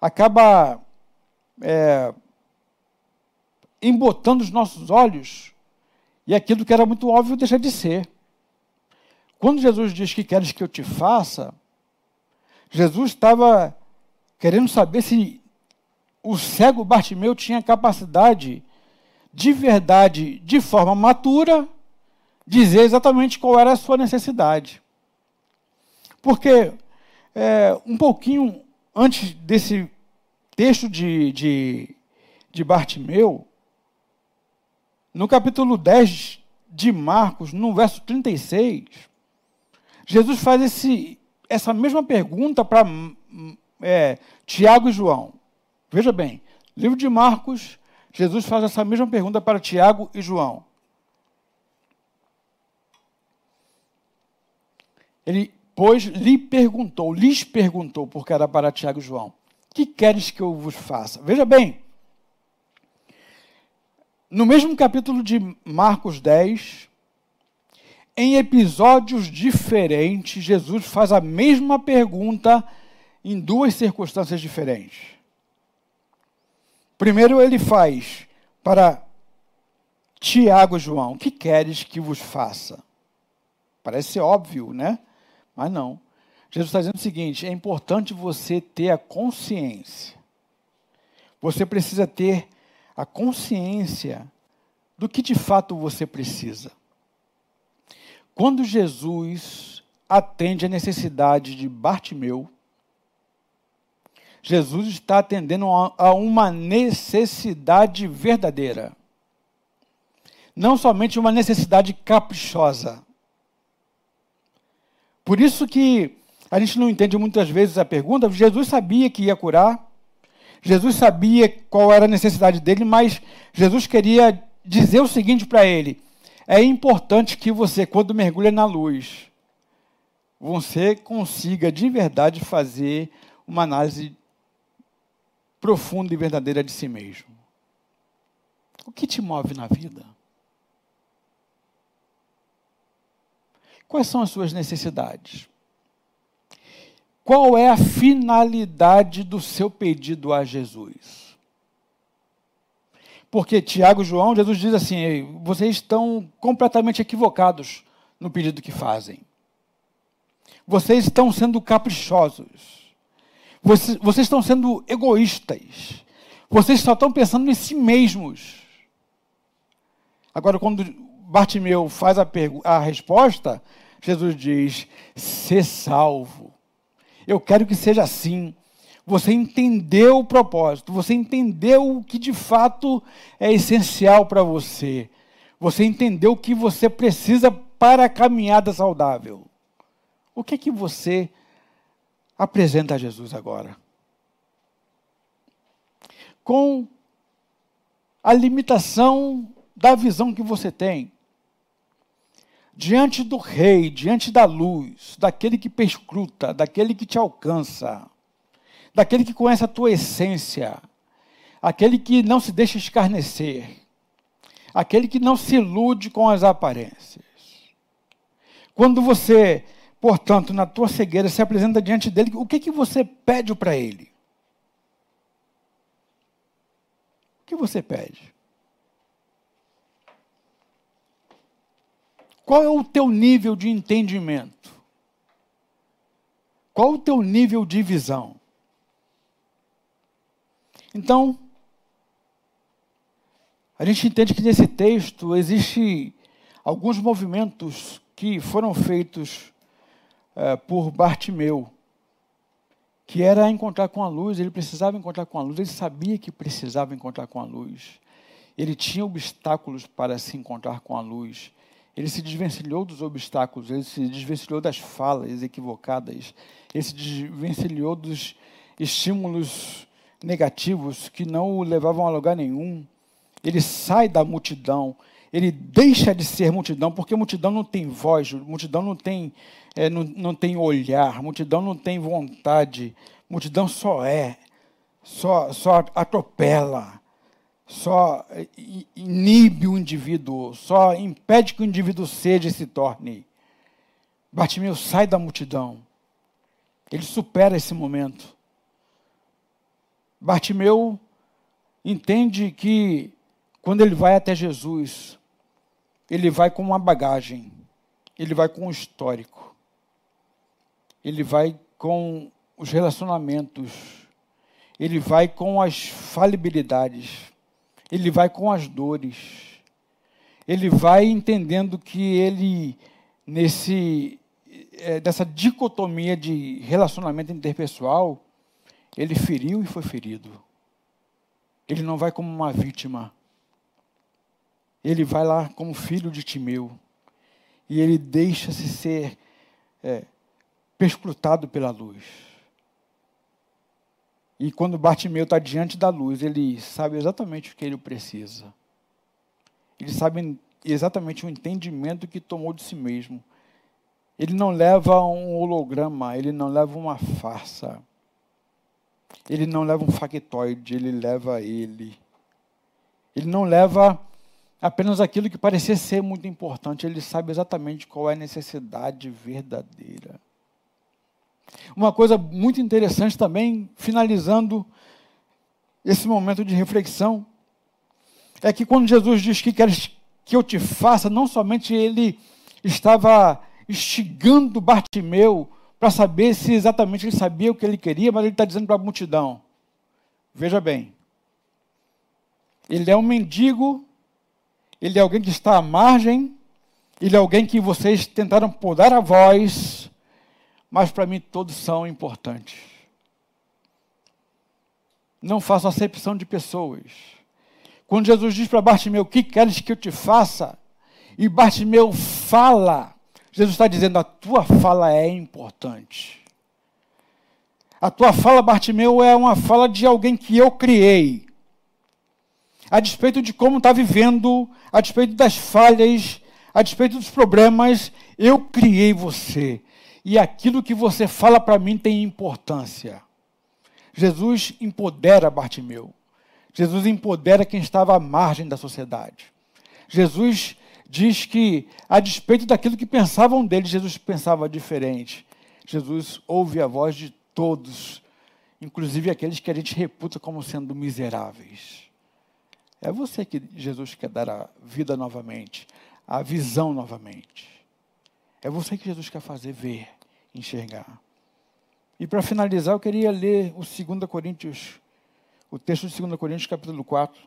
acaba é, embotando os nossos olhos e aquilo que era muito óbvio deixa de ser. Quando Jesus diz que queres que eu te faça, Jesus estava querendo saber se o cego Bartimeu tinha capacidade de verdade, de forma matura, dizer exatamente qual era a sua necessidade. Porque é, um pouquinho antes desse texto de, de, de Bartimeu, no capítulo 10 de Marcos, no verso 36, Jesus faz esse, essa mesma pergunta para é, Tiago e João. Veja bem, livro de Marcos, Jesus faz essa mesma pergunta para Tiago e João. Ele, pois, lhe perguntou, lhes perguntou, porque era para Tiago e João: Que queres que eu vos faça? Veja bem, no mesmo capítulo de Marcos 10, em episódios diferentes, Jesus faz a mesma pergunta em duas circunstâncias diferentes. Primeiro, ele faz para Tiago e João: que queres que vos faça? Parece óbvio, né? Mas não. Jesus está dizendo o seguinte: é importante você ter a consciência. Você precisa ter a consciência do que de fato você precisa. Quando Jesus atende a necessidade de Bartimeu, Jesus está atendendo a uma necessidade verdadeira. Não somente uma necessidade caprichosa. Por isso que a gente não entende muitas vezes a pergunta. Jesus sabia que ia curar, Jesus sabia qual era a necessidade dele, mas Jesus queria dizer o seguinte para ele: é importante que você, quando mergulha na luz, você consiga de verdade fazer uma análise profunda e verdadeira de si mesmo. O que te move na vida? Quais são as suas necessidades? Qual é a finalidade do seu pedido a Jesus? Porque Tiago e João, Jesus diz assim: vocês estão completamente equivocados no pedido que fazem. Vocês estão sendo caprichosos. Vocês, vocês estão sendo egoístas. Vocês só estão pensando em si mesmos. Agora, quando Bartimeu faz a, a resposta, Jesus diz: ser salvo. Eu quero que seja assim. Você entendeu o propósito, você entendeu o que de fato é essencial para você. Você entendeu o que você precisa para a caminhada saudável. O que é que você apresenta a Jesus agora? Com a limitação da visão que você tem, diante do rei, diante da luz, daquele que perscruta, daquele que te alcança, daquele que conhece a tua essência, aquele que não se deixa escarnecer, aquele que não se ilude com as aparências. Quando você, portanto, na tua cegueira se apresenta diante dele, o que que você pede para ele? O que você pede? Qual é o teu nível de entendimento? Qual o teu nível de visão? Então, A gente entende que nesse texto existe alguns movimentos que foram feitos é, por Bartimeu, que era encontrar com a luz, ele precisava encontrar com a luz, ele sabia que precisava encontrar com a luz. Ele tinha obstáculos para se encontrar com a luz. Ele se desvencilhou dos obstáculos, ele se desvencilhou das falas equivocadas, ele se desvencilhou dos estímulos negativos que não o levavam a lugar nenhum. Ele sai da multidão, ele deixa de ser multidão, porque multidão não tem voz, multidão não tem, é, não, não tem olhar, multidão não tem vontade, multidão só é, só, só atropela, só inibe o indivíduo, só impede que o indivíduo seja e se torne. Bartimeu sai da multidão, ele supera esse momento. Bartimeu entende que quando ele vai até Jesus, ele vai com uma bagagem, ele vai com um histórico, ele vai com os relacionamentos, ele vai com as falibilidades, ele vai com as dores, ele vai entendendo que ele, nesse, é, dessa dicotomia de relacionamento interpessoal, ele feriu e foi ferido. Ele não vai como uma vítima ele vai lá como filho de Timeu e ele deixa-se ser é, perscrutado pela luz. E quando Bartimeu está diante da luz, ele sabe exatamente o que ele precisa. Ele sabe exatamente o entendimento que tomou de si mesmo. Ele não leva um holograma, ele não leva uma farsa. Ele não leva um factoide, ele leva ele. Ele não leva apenas aquilo que parecia ser muito importante, ele sabe exatamente qual é a necessidade verdadeira. Uma coisa muito interessante também, finalizando esse momento de reflexão, é que quando Jesus diz que queres que eu te faça, não somente ele estava instigando Bartimeu para saber se exatamente ele sabia o que ele queria, mas ele está dizendo para a multidão: veja bem, ele é um mendigo ele é alguém que está à margem, ele é alguém que vocês tentaram podar a voz, mas para mim todos são importantes. Não faço acepção de pessoas. Quando Jesus diz para Bartimeu, o que queres que eu te faça? E Bartimeu fala, Jesus está dizendo, a tua fala é importante. A tua fala, Bartimeu, é uma fala de alguém que eu criei a despeito de como está vivendo, a despeito das falhas, a despeito dos problemas, eu criei você. E aquilo que você fala para mim tem importância. Jesus empodera Bartimeu. Jesus empodera quem estava à margem da sociedade. Jesus diz que, a despeito daquilo que pensavam dele, Jesus pensava diferente. Jesus ouve a voz de todos, inclusive aqueles que a gente reputa como sendo miseráveis. É você que Jesus quer dar a vida novamente, a visão novamente. É você que Jesus quer fazer ver, enxergar. E para finalizar, eu queria ler o 2 Coríntios, o texto de 2 Coríntios, capítulo 4,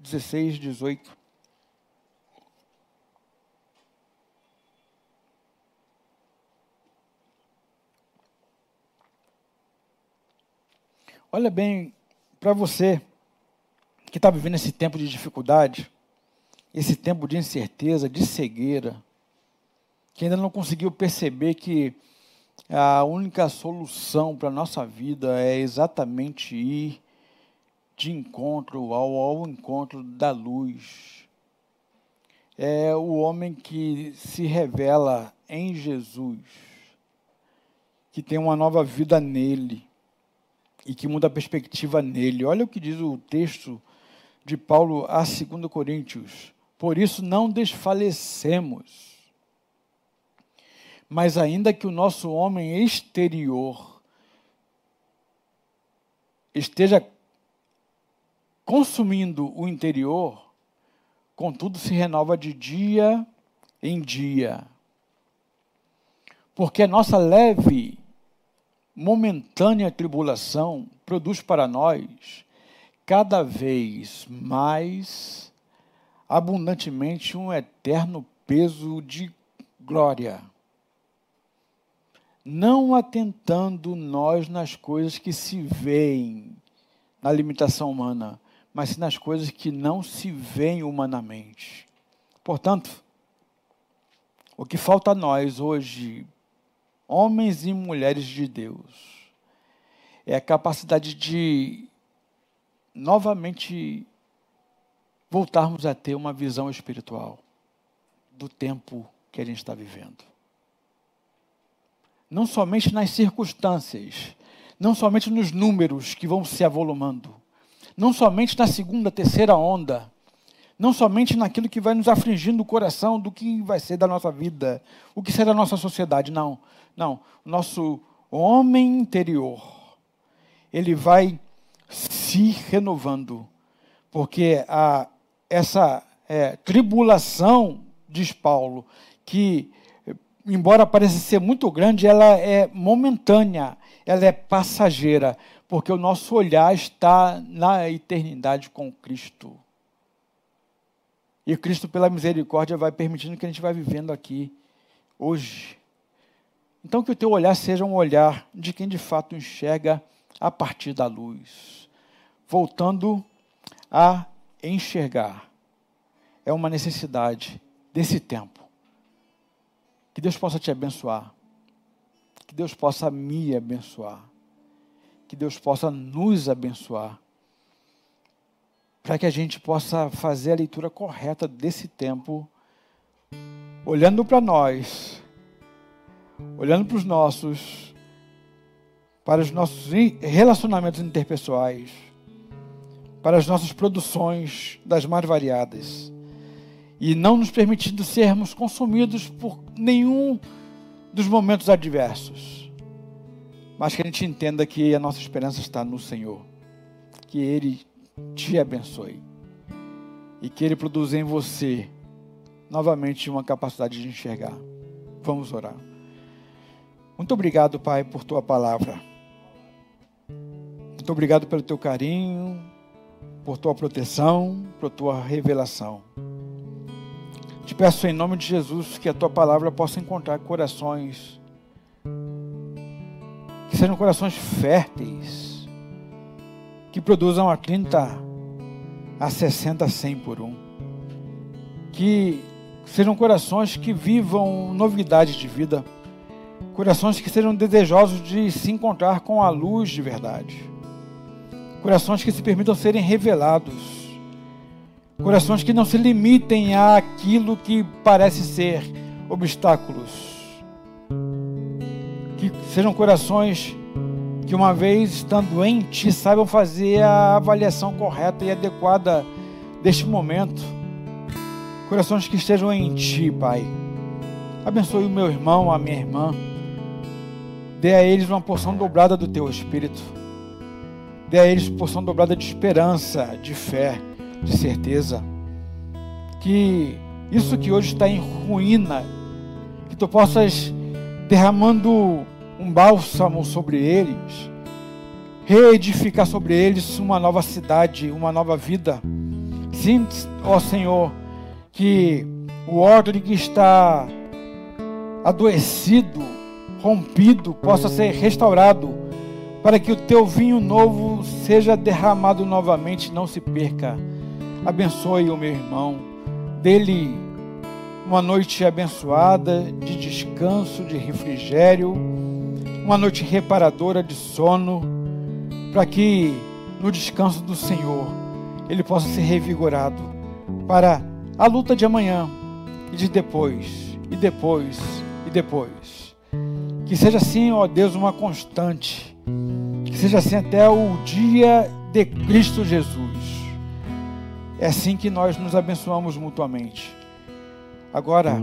16, 18. Olha bem, para você que está vivendo esse tempo de dificuldade, esse tempo de incerteza, de cegueira, que ainda não conseguiu perceber que a única solução para a nossa vida é exatamente ir de encontro ao, ao encontro da luz. É o homem que se revela em Jesus, que tem uma nova vida nele e que muda a perspectiva nele. Olha o que diz o texto de Paulo a 2 Coríntios. Por isso não desfalecemos. Mas ainda que o nosso homem exterior esteja consumindo o interior, contudo se renova de dia em dia. Porque a nossa leve, momentânea tribulação produz para nós cada vez mais abundantemente um eterno peso de glória. Não atentando nós nas coisas que se veem na limitação humana, mas nas coisas que não se veem humanamente. Portanto, o que falta a nós hoje, homens e mulheres de Deus, é a capacidade de novamente voltarmos a ter uma visão espiritual do tempo que a gente está vivendo. Não somente nas circunstâncias, não somente nos números que vão se avolumando, não somente na segunda, terceira onda, não somente naquilo que vai nos afligindo o coração do que vai ser da nossa vida, o que será da nossa sociedade, não. Não, o nosso homem interior, ele vai se renovando, porque a, essa é, tribulação, diz Paulo, que embora pareça ser muito grande, ela é momentânea, ela é passageira, porque o nosso olhar está na eternidade com Cristo. E Cristo, pela misericórdia, vai permitindo que a gente vá vivendo aqui, hoje. Então, que o teu olhar seja um olhar de quem de fato enxerga a partir da luz. Voltando a enxergar. É uma necessidade desse tempo. Que Deus possa te abençoar. Que Deus possa me abençoar. Que Deus possa nos abençoar. Para que a gente possa fazer a leitura correta desse tempo, olhando para nós, olhando para os nossos, para os nossos relacionamentos interpessoais para as nossas produções das mais variadas e não nos permitindo sermos consumidos por nenhum dos momentos adversos. Mas que a gente entenda que a nossa esperança está no Senhor. Que Ele te abençoe. E que Ele produza em você novamente uma capacidade de enxergar. Vamos orar. Muito obrigado, Pai, por tua palavra. Muito obrigado pelo teu carinho, por tua proteção, por tua revelação. Te peço em nome de Jesus que a tua palavra possa encontrar corações que sejam corações férteis, que produzam a 30, a 60, a 100 por um. Que sejam corações que vivam novidades de vida, corações que sejam desejosos de se encontrar com a luz de verdade corações que se permitam serem revelados, corações que não se limitem àquilo que parece ser obstáculos, que sejam corações que, uma vez estando em Ti, saibam fazer a avaliação correta e adequada deste momento. Corações que estejam em Ti, Pai. Abençoe o meu irmão, a minha irmã. Dê a eles uma porção dobrada do Teu Espírito Dê a eles porção dobrada de esperança, de fé, de certeza. Que isso que hoje está em ruína, que tu possas derramando um bálsamo sobre eles, reedificar sobre eles uma nova cidade, uma nova vida. Sim, ó Senhor, que o ordem que está adoecido, rompido, possa ser restaurado para que o teu vinho novo seja derramado novamente, não se perca. Abençoe o meu irmão, dele uma noite abençoada de descanso, de refrigério, uma noite reparadora de sono, para que no descanso do Senhor ele possa ser revigorado para a luta de amanhã e de depois, e depois, e depois. Que seja assim, ó Deus, uma constante que seja assim até o dia de Cristo Jesus. É assim que nós nos abençoamos mutuamente. Agora,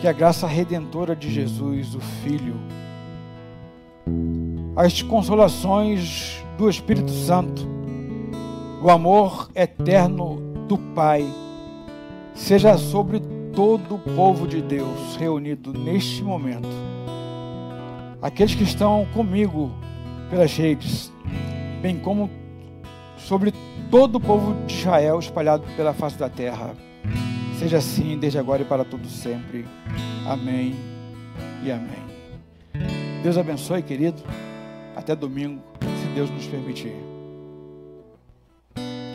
que a graça redentora de Jesus, o Filho, as consolações do Espírito Santo, o amor eterno do Pai, seja sobre todo o povo de Deus reunido neste momento. Aqueles que estão comigo pelas redes, bem como sobre todo o povo de Israel espalhado pela face da terra. Seja assim desde agora e para todo sempre. Amém e amém. Deus abençoe, querido. Até domingo, se Deus nos permitir.